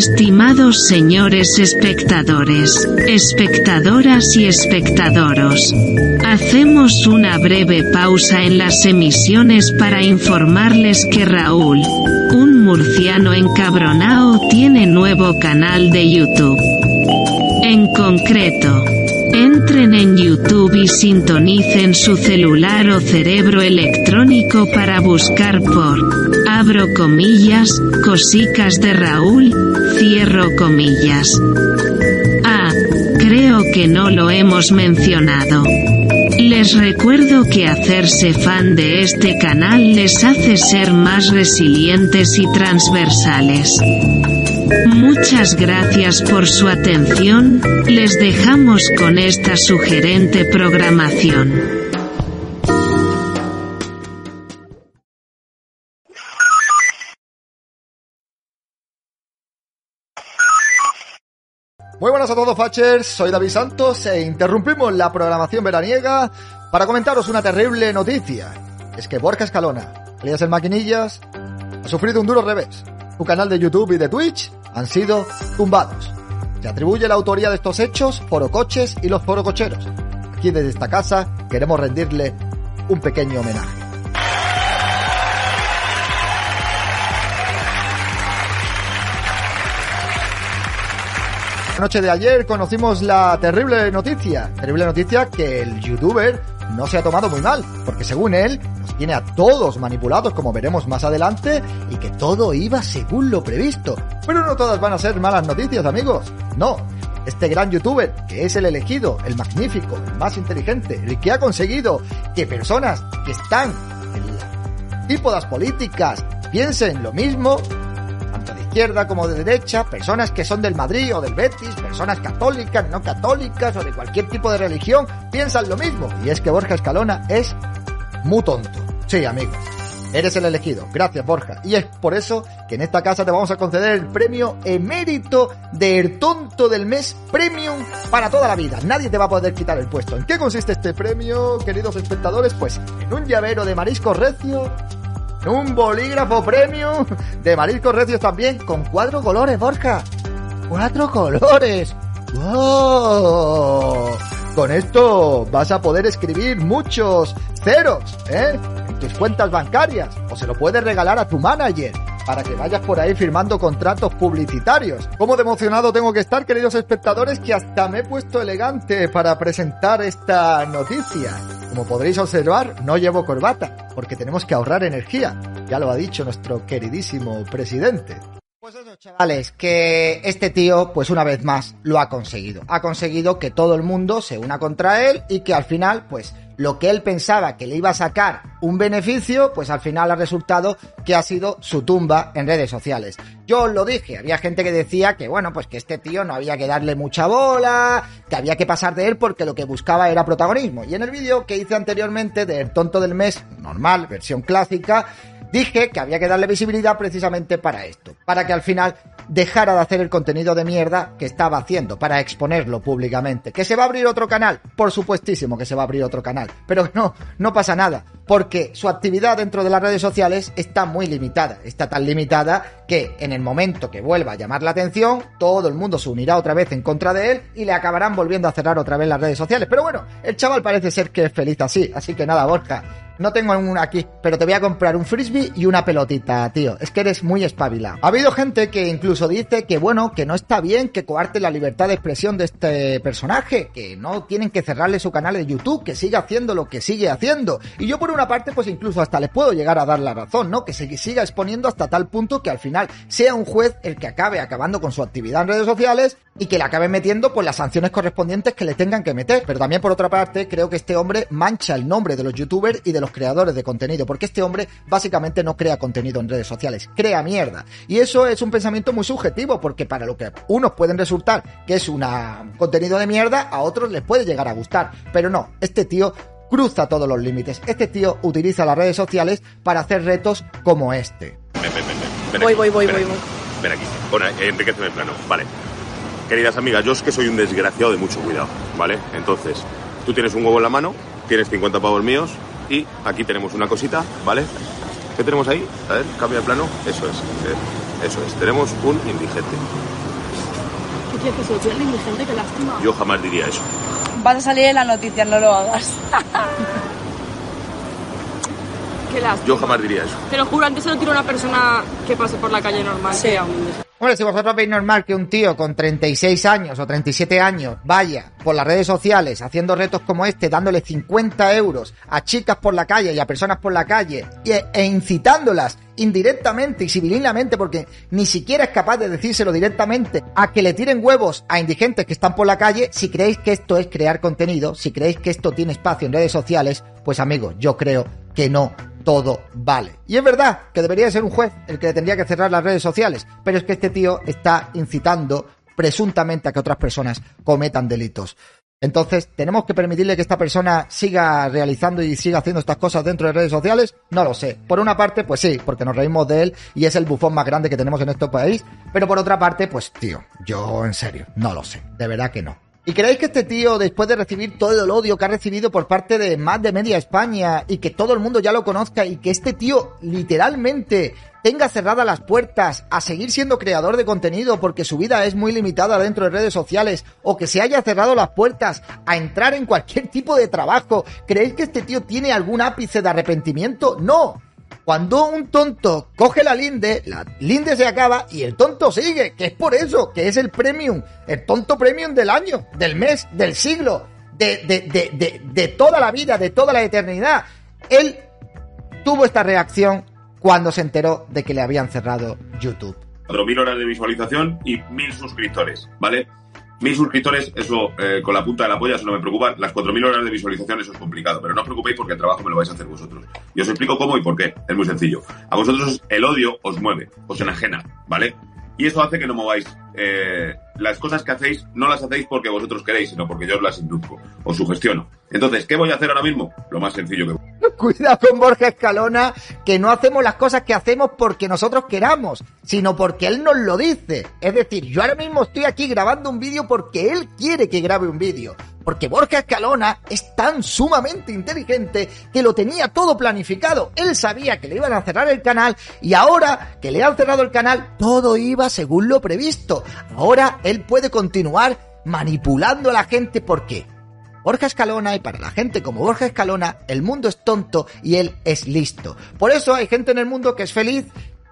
Estimados señores espectadores, espectadoras y espectadoros, hacemos una breve pausa en las emisiones para informarles que Raúl, un murciano encabronao, tiene nuevo canal de YouTube. En concreto, Entren en YouTube y sintonicen su celular o cerebro electrónico para buscar por, abro comillas, cosicas de Raúl, cierro comillas. Ah, creo que no lo hemos mencionado. Les recuerdo que hacerse fan de este canal les hace ser más resilientes y transversales. Muchas gracias por su atención, les dejamos con esta sugerente programación. Muy buenas a todos, Fachers. Soy David Santos e interrumpimos la programación veraniega para comentaros una terrible noticia. Es que Borja Escalona, alias el Maquinillas, ha sufrido un duro revés. Su canal de YouTube y de Twitch han sido tumbados. Se atribuye la autoría de estos hechos Forocoches y los Forococheros. Aquí desde esta casa queremos rendirle un pequeño homenaje. Noche de ayer conocimos la terrible noticia, terrible noticia que el youtuber no se ha tomado muy mal, porque según él nos tiene a todos manipulados como veremos más adelante y que todo iba según lo previsto. Pero no todas van a ser malas noticias amigos, no. Este gran youtuber, que es el elegido, el magnífico, el más inteligente, el que ha conseguido que personas que están en las políticas piensen lo mismo, izquierda como de derecha, personas que son del Madrid o del Betis, personas católicas, no católicas o de cualquier tipo de religión, piensan lo mismo. Y es que Borja Escalona es muy tonto. Sí, amigo. Eres el elegido. Gracias, Borja. Y es por eso que en esta casa te vamos a conceder el premio emérito del tonto del mes premium para toda la vida. Nadie te va a poder quitar el puesto. ¿En qué consiste este premio, queridos espectadores? Pues en un llavero de marisco recio un bolígrafo premium de mariscos recios también con cuatro colores, Borja. ¡Cuatro colores! ¡Wow! Con esto vas a poder escribir muchos ceros, ¿eh? En tus cuentas bancarias. O se lo puedes regalar a tu manager para que vayas por ahí firmando contratos publicitarios. ¿Cómo de emocionado tengo que estar, queridos espectadores, que hasta me he puesto elegante para presentar esta noticia? Como podréis observar, no llevo corbata, porque tenemos que ahorrar energía. Ya lo ha dicho nuestro queridísimo presidente. Pues eso, chavales, que este tío, pues una vez más, lo ha conseguido. Ha conseguido que todo el mundo se una contra él y que al final, pues, lo que él pensaba que le iba a sacar un beneficio, pues al final ha resultado que ha sido su tumba en redes sociales. Yo os lo dije, había gente que decía que bueno, pues que este tío no había que darle mucha bola, que había que pasar de él porque lo que buscaba era protagonismo. Y en el vídeo que hice anteriormente del tonto del mes, normal, versión clásica, dije que había que darle visibilidad precisamente para esto, para que al final dejara de hacer el contenido de mierda que estaba haciendo, para exponerlo públicamente. ¿Que se va a abrir otro canal? Por supuestísimo que se va a abrir otro canal, pero no, no pasa nada, porque su actividad dentro de las redes sociales está muy limitada, está tan limitada que en el momento que vuelva a llamar la atención, todo el mundo se unirá otra vez en contra de él y le acabarán volviendo a cerrar otra vez las redes sociales. Pero bueno, el chaval parece ser que es feliz así, así que nada, Borja, no tengo una aquí, pero te voy a comprar un frisbee y una pelotita, tío. Es que eres muy espabila. Ha habido gente que incluso dice que, bueno, que no está bien que coarte la libertad de expresión de este personaje, que no tienen que cerrarle su canal de YouTube, que siga haciendo lo que sigue haciendo. Y yo por una parte, pues incluso hasta les puedo llegar a dar la razón, ¿no? Que se siga exponiendo hasta tal punto que al final sea un juez el que acabe acabando con su actividad en redes sociales y que le acabe metiendo pues las sanciones correspondientes que le tengan que meter. Pero también por otra parte, creo que este hombre mancha el nombre de los youtubers y de los creadores de contenido, porque este hombre básicamente no crea contenido en redes sociales, crea mierda. Y eso es un pensamiento muy subjetivo, porque para lo que unos pueden resultar que es un contenido de mierda, a otros les puede llegar a gustar. Pero no, este tío cruza todos los límites. Este tío utiliza las redes sociales para hacer retos como este. voy, voy, voy, voy, voy. Ven aquí. Bueno, enriquece el plano. Vale. Queridas amigas, yo es que soy un desgraciado de mucho cuidado, ¿vale? Entonces, tú tienes un huevo en la mano, tienes 50 pavos míos, y aquí tenemos una cosita, ¿vale? ¿Qué tenemos ahí? A ver, cambia el plano. Eso es. Eso es, tenemos un indigente. ¿Qué quieres que se lo tire al indigente? Qué lástima. Yo jamás diría eso. Vas a salir en las noticias, no lo hagas. Qué lástima. Yo jamás diría eso. Te lo juro, antes se lo tiro a una persona que pase por la calle normal. Sí. que a un indigente. Hombre, si vosotros veis normal que un tío con 36 años o 37 años vaya por las redes sociales haciendo retos como este, dándole 50 euros a chicas por la calle y a personas por la calle e incitándolas indirectamente y civilinamente, porque ni siquiera es capaz de decírselo directamente, a que le tiren huevos a indigentes que están por la calle, si creéis que esto es crear contenido, si creéis que esto tiene espacio en redes sociales, pues amigos, yo creo que no todo vale. Y es verdad que debería ser un juez el que le tendría que cerrar las redes sociales, pero es que este tío está incitando presuntamente a que otras personas cometan delitos. Entonces, ¿tenemos que permitirle que esta persona siga realizando y siga haciendo estas cosas dentro de redes sociales? No lo sé. Por una parte, pues sí, porque nos reímos de él y es el bufón más grande que tenemos en este país. Pero por otra parte, pues tío, yo en serio, no lo sé. De verdad que no. ¿Y creéis que este tío, después de recibir todo el odio que ha recibido por parte de más de media España y que todo el mundo ya lo conozca y que este tío literalmente tenga cerradas las puertas a seguir siendo creador de contenido porque su vida es muy limitada dentro de redes sociales o que se haya cerrado las puertas a entrar en cualquier tipo de trabajo, ¿creéis que este tío tiene algún ápice de arrepentimiento? No. Cuando un tonto coge la linde, la linde se acaba y el tonto sigue, que es por eso, que es el premium, el tonto premium del año, del mes, del siglo, de, de, de, de, toda la vida, de toda la eternidad. Él tuvo esta reacción cuando se enteró de que le habían cerrado YouTube. 4.000 horas de visualización y 1.000 suscriptores, ¿vale? 1.000 suscriptores, eso eh, con la punta de la polla, eso no me preocupa. Las 4.000 horas de visualización, eso es complicado, pero no os preocupéis porque el trabajo me lo vais a hacer vosotros. Y os explico cómo y por qué. Es muy sencillo. A vosotros el odio os mueve, os enajena, ¿vale? Y eso hace que no mováis. eh, las cosas que hacéis no las hacéis porque vosotros queréis, sino porque yo os las induzco, os sugestiono. Entonces, ¿qué voy a hacer ahora mismo? Lo más sencillo que Cuidado con Borja Escalona, que no hacemos las cosas que hacemos porque nosotros queramos, sino porque él nos lo dice. Es decir, yo ahora mismo estoy aquí grabando un vídeo porque él quiere que grabe un vídeo. Porque Borja Escalona es tan sumamente inteligente que lo tenía todo planificado. Él sabía que le iban a cerrar el canal y ahora que le han cerrado el canal, todo iba según lo previsto. Ahora él puede continuar manipulando a la gente porque Borja Escalona y para la gente como Borja Escalona, el mundo es tonto y él es listo. Por eso hay gente en el mundo que es feliz,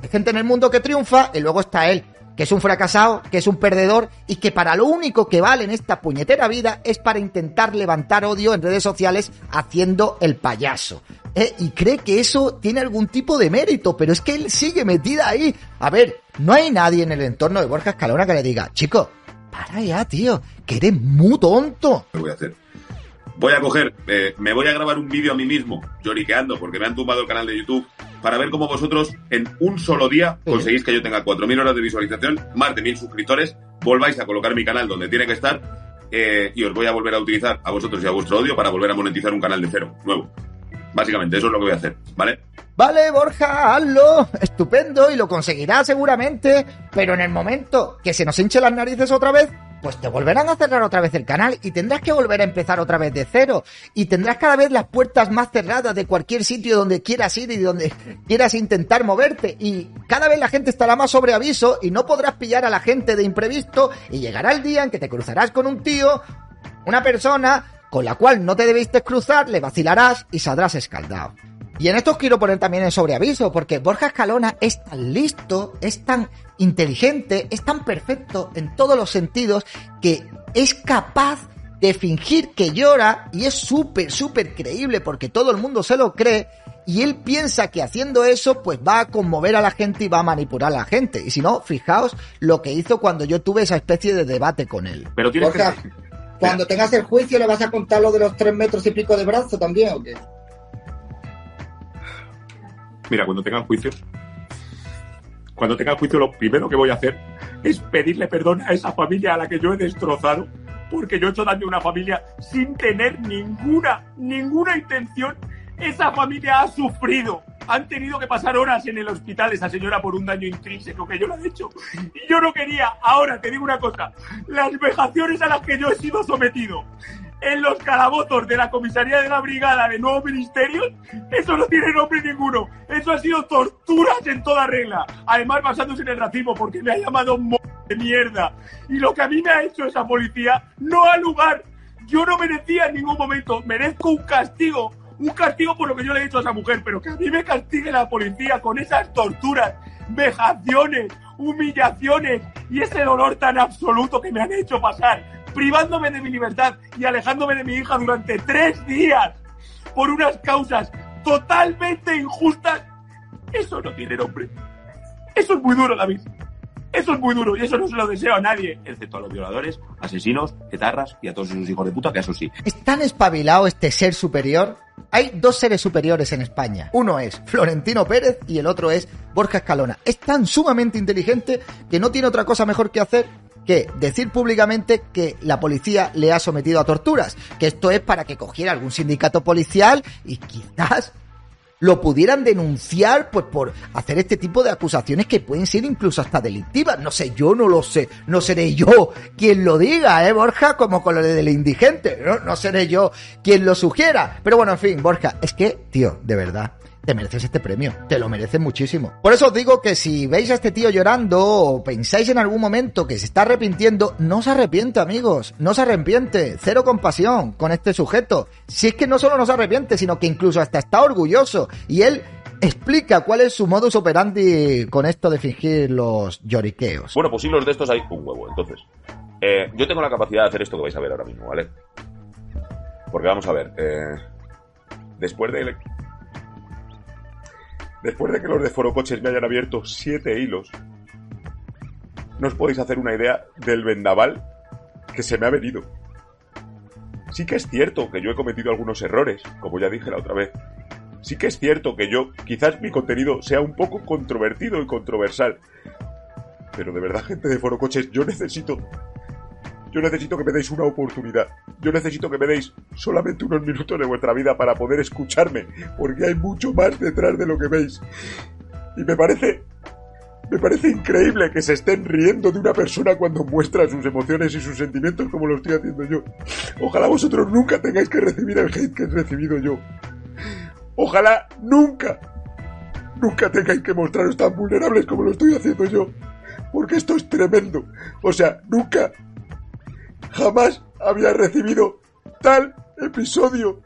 hay gente en el mundo que triunfa y luego está él, que es un fracasado, que es un perdedor y que para lo único que vale en esta puñetera vida es para intentar levantar odio en redes sociales haciendo el payaso. Eh, y cree que eso tiene algún tipo de mérito, pero es que él sigue metida ahí. A ver, no hay nadie en el entorno de Borja Escalona que le diga, chico, para ya, tío, que eres muy tonto. voy a hacer. Voy a coger, eh, me voy a grabar un vídeo a mí mismo, lloriqueando, porque me han tumbado el canal de YouTube, para ver cómo vosotros en un solo día conseguís que yo tenga 4.000 horas de visualización, más de 1.000 suscriptores, volváis a colocar mi canal donde tiene que estar, eh, y os voy a volver a utilizar a vosotros y a vuestro odio para volver a monetizar un canal de cero, nuevo. Básicamente, eso es lo que voy a hacer, ¿vale? Vale, Borja, hazlo. Estupendo y lo conseguirás seguramente. Pero en el momento que se nos hinche las narices otra vez, pues te volverán a cerrar otra vez el canal y tendrás que volver a empezar otra vez de cero. Y tendrás cada vez las puertas más cerradas de cualquier sitio donde quieras ir y donde quieras intentar moverte. Y cada vez la gente estará más sobre aviso y no podrás pillar a la gente de imprevisto. Y llegará el día en que te cruzarás con un tío, una persona con la cual no te debiste cruzar, le vacilarás y saldrás escaldado. Y en esto os quiero poner también en sobreaviso, porque Borja Escalona es tan listo, es tan inteligente, es tan perfecto en todos los sentidos, que es capaz de fingir que llora y es súper, súper creíble porque todo el mundo se lo cree y él piensa que haciendo eso pues va a conmover a la gente y va a manipular a la gente. Y si no, fijaos lo que hizo cuando yo tuve esa especie de debate con él. Pero tienes Borja, que... cuando tengas el juicio, ¿le vas a contar lo de los tres metros y pico de brazo también o qué? Mira, cuando tenga el juicio, cuando tenga el juicio, lo primero que voy a hacer es pedirle perdón a esa familia a la que yo he destrozado, porque yo he hecho daño a una familia sin tener ninguna, ninguna intención. Esa familia ha sufrido. Han tenido que pasar horas en el hospital esa señora por un daño intrínseco que yo le he hecho. Y yo no quería. Ahora te digo una cosa. Las vejaciones a las que yo he sido sometido. En los calabozos de la comisaría de la brigada de nuevos ministerios, eso no tiene nombre ninguno. Eso ha sido torturas en toda regla. Además, basándose en el racismo, porque me ha llamado de mierda. Y lo que a mí me ha hecho esa policía no ha lugar. Yo no merecía en ningún momento, merezco un castigo. Un castigo por lo que yo le he hecho a esa mujer, pero que a mí me castigue la policía con esas torturas, vejaciones, humillaciones y ese dolor tan absoluto que me han hecho pasar, privándome de mi libertad y alejándome de mi hija durante tres días por unas causas totalmente injustas, eso no tiene nombre. Eso es muy duro, David. Eso es muy duro y eso no se lo deseo a nadie, excepto a los violadores, asesinos, etarras y a todos esos hijos de puta, que eso sí. ¿Es tan espabilado este ser superior? Hay dos seres superiores en España. Uno es Florentino Pérez y el otro es Borja Escalona. Es tan sumamente inteligente que no tiene otra cosa mejor que hacer que decir públicamente que la policía le ha sometido a torturas, que esto es para que cogiera algún sindicato policial y quizás lo pudieran denunciar pues por hacer este tipo de acusaciones que pueden ser incluso hasta delictivas. No sé, yo no lo sé, no seré yo quien lo diga, ¿eh, Borja? Como con lo del indigente, ¿no? No seré yo quien lo sugiera. Pero bueno, en fin, Borja, es que, tío, de verdad, te mereces este premio, te lo mereces muchísimo. Por eso os digo que si veis a este tío llorando o pensáis en algún momento que se está arrepintiendo, no se arrepiente, amigos, no se arrepiente, cero compasión con este sujeto. Si es que no solo no se arrepiente, sino que incluso hasta está orgulloso y él explica cuál es su modus operandi con esto de fingir los lloriqueos. Bueno, pues hilos de estos hay un huevo. Entonces, eh, yo tengo la capacidad de hacer esto que vais a ver ahora mismo, ¿vale? Porque vamos a ver, eh, después de Después de que los de Forocoches me hayan abierto siete hilos, no os podéis hacer una idea del vendaval que se me ha venido. Sí que es cierto que yo he cometido algunos errores, como ya dije la otra vez. Sí que es cierto que yo, quizás mi contenido sea un poco controvertido y controversial. Pero de verdad, gente de Forocoches, yo necesito yo necesito que me deis una oportunidad. Yo necesito que me deis solamente unos minutos de vuestra vida para poder escucharme, porque hay mucho más detrás de lo que veis. Y me parece me parece increíble que se estén riendo de una persona cuando muestra sus emociones y sus sentimientos como lo estoy haciendo yo. Ojalá vosotros nunca tengáis que recibir el hate que he recibido yo. Ojalá nunca, nunca tengáis que mostraros tan vulnerables como lo estoy haciendo yo. Porque esto es tremendo. O sea, nunca Jamás había recibido tal episodio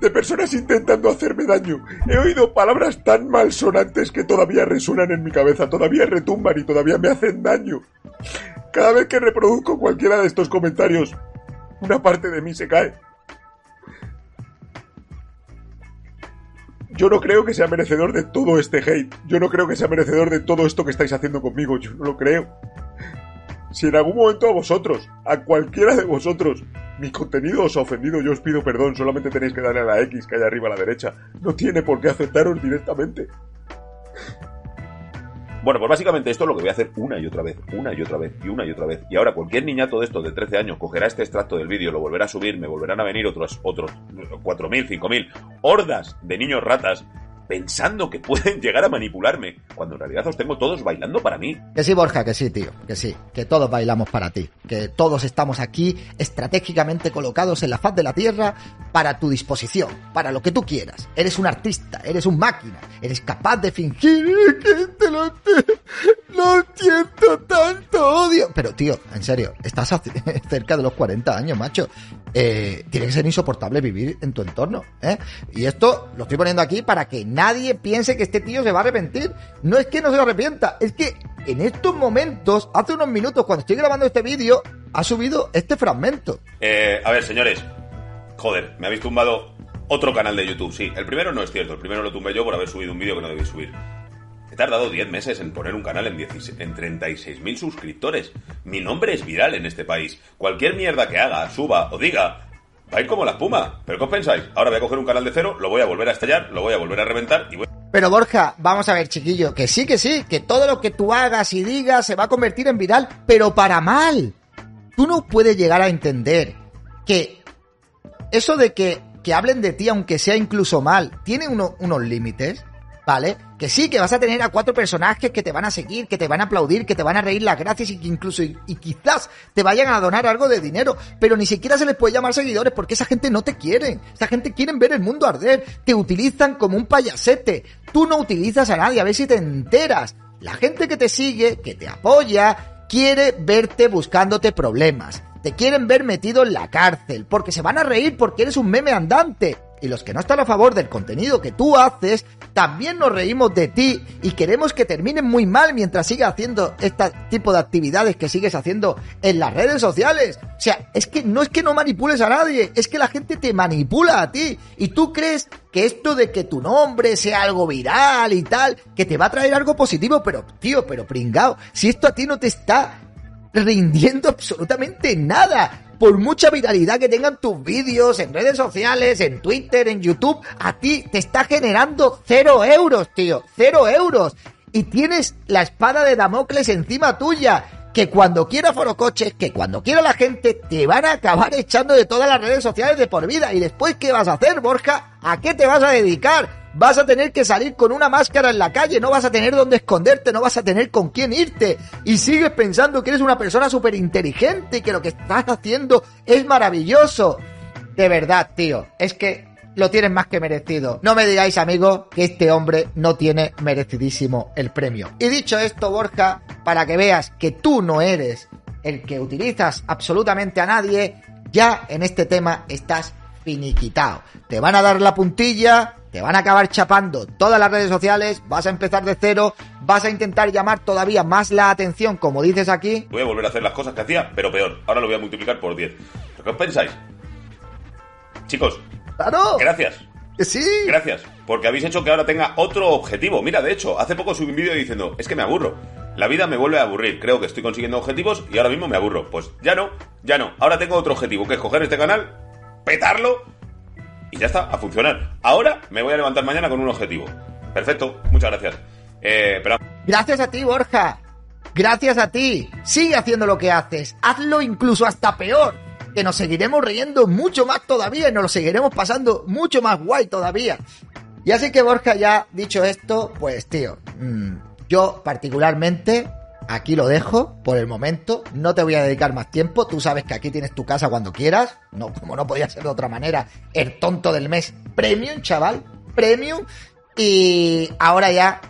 de personas intentando hacerme daño. He oído palabras tan malsonantes que todavía resuenan en mi cabeza, todavía retumban y todavía me hacen daño. Cada vez que reproduzco cualquiera de estos comentarios, una parte de mí se cae. Yo no creo que sea merecedor de todo este hate. Yo no creo que sea merecedor de todo esto que estáis haciendo conmigo. Yo no lo creo. Si en algún momento a vosotros, a cualquiera de vosotros, mi contenido os ha ofendido, yo os pido perdón, solamente tenéis que darle a la X que hay arriba a la derecha. No tiene por qué afectaros directamente. Bueno, pues básicamente esto es lo que voy a hacer una y otra vez, una y otra vez, y una y otra vez. Y ahora cualquier niñato de estos de 13 años cogerá este extracto del vídeo, lo volverá a subir, me volverán a venir otros, otros 4.000, 5.000 hordas de niños ratas pensando que pueden llegar a manipularme, cuando en realidad os tengo todos bailando para mí. Que sí, Borja, que sí, tío, que sí, que todos bailamos para ti, que todos estamos aquí estratégicamente colocados en la faz de la Tierra para tu disposición, para lo que tú quieras. Eres un artista, eres un máquina, eres capaz de fingir que te lo, no siento tanto odio. Pero, tío, en serio, estás cerca de los 40 años, macho. Eh, tiene que ser insoportable vivir en tu entorno, ¿eh? Y esto lo estoy poniendo aquí para que nadie piense que este tío se va a arrepentir. No es que no se arrepienta, es que en estos momentos, hace unos minutos, cuando estoy grabando este vídeo, ha subido este fragmento. Eh, a ver, señores. Joder, me habéis tumbado otro canal de YouTube. Sí, el primero no es cierto. El primero lo tumbé yo por haber subido un vídeo que no debí subir. Tardado 10 meses en poner un canal en, en 36.000 suscriptores. Mi nombre es viral en este país. Cualquier mierda que haga, suba o diga Va a ir como la espuma. ¿Pero qué os pensáis? Ahora voy a coger un canal de cero, lo voy a volver a estallar, lo voy a volver a reventar y voy... Pero Borja, vamos a ver, chiquillo, que sí, que sí, que todo lo que tú hagas y digas se va a convertir en viral, pero para mal. Tú no puedes llegar a entender que eso de que, que hablen de ti, aunque sea incluso mal, tiene unos límites, ¿vale? Que sí, que vas a tener a cuatro personajes que te van a seguir, que te van a aplaudir, que te van a reír las gracias y que incluso y, quizás te vayan a donar algo de dinero, pero ni siquiera se les puede llamar seguidores porque esa gente no te quiere. Esa gente quiere ver el mundo arder, te utilizan como un payasete. Tú no utilizas a nadie, a ver si te enteras. La gente que te sigue, que te apoya, quiere verte buscándote problemas. Te quieren ver metido en la cárcel, porque se van a reír porque eres un meme andante. Y los que no están a favor del contenido que tú haces, también nos reímos de ti y queremos que terminen muy mal mientras sigas haciendo este tipo de actividades que sigues haciendo en las redes sociales. O sea, es que no es que no manipules a nadie, es que la gente te manipula a ti. Y tú crees que esto de que tu nombre sea algo viral y tal, que te va a traer algo positivo, pero tío, pero pringao, si esto a ti no te está rindiendo absolutamente nada. Por mucha viralidad que tengan tus vídeos en redes sociales, en Twitter, en YouTube, a ti te está generando cero euros, tío. Cero euros. Y tienes la espada de Damocles encima tuya. Que cuando quiera Forocoches, que cuando quiera la gente, te van a acabar echando de todas las redes sociales de por vida. Y después, ¿qué vas a hacer, Borja? ¿A qué te vas a dedicar? Vas a tener que salir con una máscara en la calle, no vas a tener dónde esconderte, no vas a tener con quién irte. Y sigues pensando que eres una persona súper inteligente y que lo que estás haciendo es maravilloso. De verdad, tío, es que lo tienes más que merecido. No me digáis, amigo, que este hombre no tiene merecidísimo el premio. Y dicho esto, Borja, para que veas que tú no eres el que utilizas absolutamente a nadie, ya en este tema estás finiquitado. Te van a dar la puntilla, te van a acabar chapando todas las redes sociales, vas a empezar de cero, vas a intentar llamar todavía más la atención, como dices aquí. Voy a volver a hacer las cosas que hacía, pero peor. Ahora lo voy a multiplicar por 10. ¿Qué os pensáis? Chicos, ¡Claro! gracias. Sí. Gracias, porque habéis hecho que ahora tenga otro objetivo. Mira, de hecho, hace poco subí un vídeo diciendo, es que me aburro. La vida me vuelve a aburrir. Creo que estoy consiguiendo objetivos y ahora mismo me aburro. Pues ya no, ya no. Ahora tengo otro objetivo, que es coger este canal, petarlo y ya está, a funcionar. Ahora me voy a levantar mañana con un objetivo. Perfecto, muchas gracias. Eh, pero Gracias a ti, Borja. Gracias a ti. Sigue haciendo lo que haces. Hazlo incluso hasta peor. Que nos seguiremos riendo mucho más todavía y nos lo seguiremos pasando mucho más guay todavía. Y así que Borja, ya dicho esto, pues tío, mm, yo particularmente aquí lo dejo por el momento. No te voy a dedicar más tiempo. Tú sabes que aquí tienes tu casa cuando quieras. No, como no podía ser de otra manera, el tonto del mes premium, chaval. Premium. Y ahora ya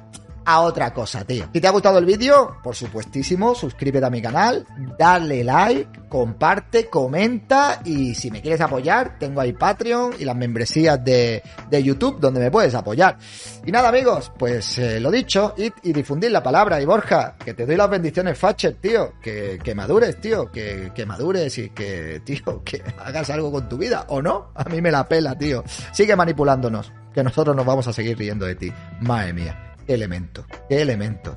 a otra cosa, tío. Si te ha gustado el vídeo, por supuestísimo, suscríbete a mi canal, dale like, comparte, comenta y si me quieres apoyar, tengo ahí Patreon y las membresías de, de YouTube donde me puedes apoyar. Y nada, amigos, pues eh, lo dicho, id y difundir la palabra. Y Borja, que te doy las bendiciones, Facher, tío, que, que madures, tío, que, que madures y que, tío, que hagas algo con tu vida, ¿o no? A mí me la pela, tío. Sigue manipulándonos, que nosotros nos vamos a seguir riendo de ti. Madre mía. Elemento, qué elemento.